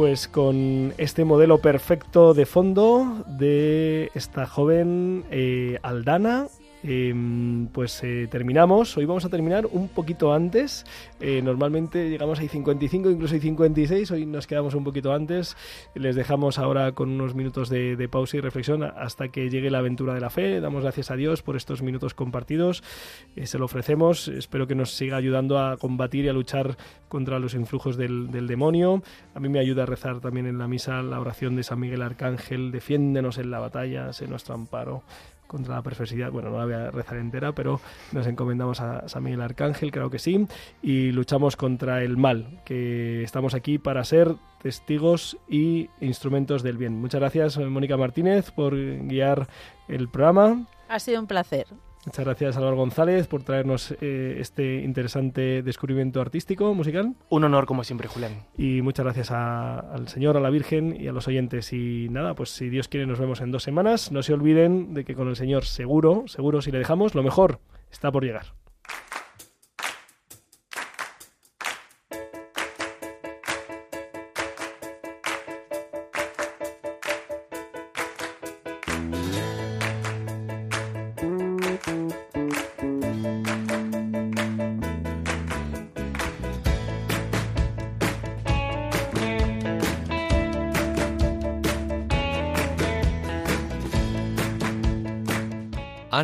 Speaker 8: Pues
Speaker 2: con este modelo perfecto de fondo de esta joven eh, Aldana, em, pues eh, terminamos. Hoy vamos a terminar un poquito antes. Eh, normalmente llegamos a 55, incluso a 56. Hoy nos quedamos un poquito antes. Les dejamos ahora con unos minutos de, de pausa y reflexión hasta que llegue la aventura de la fe. Damos gracias a Dios por estos minutos compartidos. Eh, se lo ofrecemos. Espero que nos siga ayudando a combatir y a luchar contra los influjos del, del demonio. A mí me ayuda a rezar también en la misa la oración de San Miguel Arcángel. Defiéndenos en la batalla, sé nuestro amparo contra la perversidad. Bueno, no la voy a rezar entera, pero nos encomendamos a San Miguel Arcángel, claro que sí, y luchamos contra el mal, que estamos aquí para ser testigos y instrumentos del bien. Muchas gracias, Mónica Martínez, por guiar el programa.
Speaker 5: Ha sido un placer.
Speaker 2: Muchas gracias, Álvaro González, por traernos eh, este interesante descubrimiento artístico, musical.
Speaker 4: Un honor, como siempre, Julián.
Speaker 2: Y muchas gracias a- al Señor, a la Virgen y a los oyentes. Y nada, pues si Dios quiere, nos vemos en dos semanas. No se olviden de que con el Señor, seguro, seguro, si le dejamos, lo mejor está por llegar.